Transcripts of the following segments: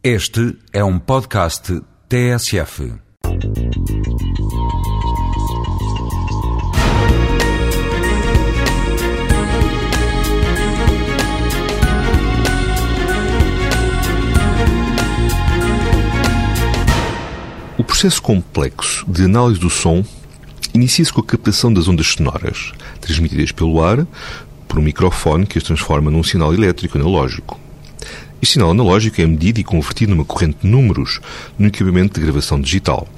Este é um podcast TSF. O processo complexo de análise do som inicia-se com a captação das ondas sonoras, transmitidas pelo ar por um microfone que as transforma num sinal elétrico analógico. Este sinal analógico é medido e convertido numa corrente de números no equipamento de gravação digital.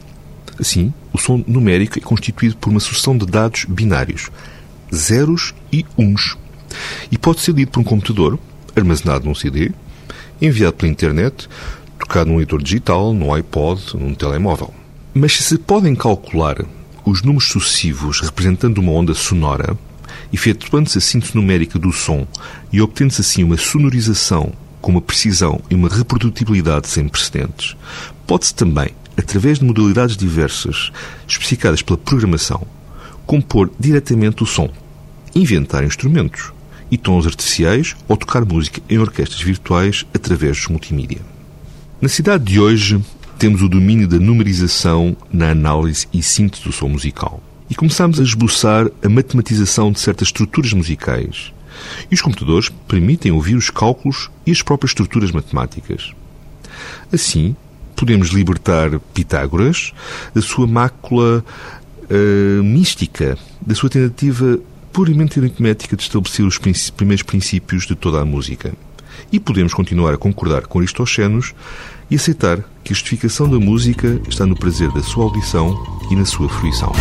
Assim, o som numérico é constituído por uma sucessão de dados binários, zeros e uns, e pode ser lido por um computador, armazenado num CD, enviado pela internet, tocado num leitor digital, num iPod, num telemóvel. Mas se se podem calcular os números sucessivos representando uma onda sonora, efetuando-se a síntese numérica do som e obtendo-se assim uma sonorização com uma precisão e uma reprodutibilidade sem precedentes, pode-se também, através de modalidades diversas especificadas pela programação, compor diretamente o som, inventar instrumentos e tons artificiais ou tocar música em orquestras virtuais através dos multimídia. Na cidade de hoje, temos o domínio da numerização na análise e síntese do som musical. E começamos a esboçar a matematização de certas estruturas musicais. E os computadores permitem ouvir os cálculos e as próprias estruturas matemáticas. Assim, podemos libertar Pitágoras da sua mácula uh, mística, da sua tentativa puramente aritmética de estabelecer os primeiros princípios de toda a música. E podemos continuar a concordar com Aristoxenos e aceitar que a justificação da música está no prazer da sua audição e na sua fruição.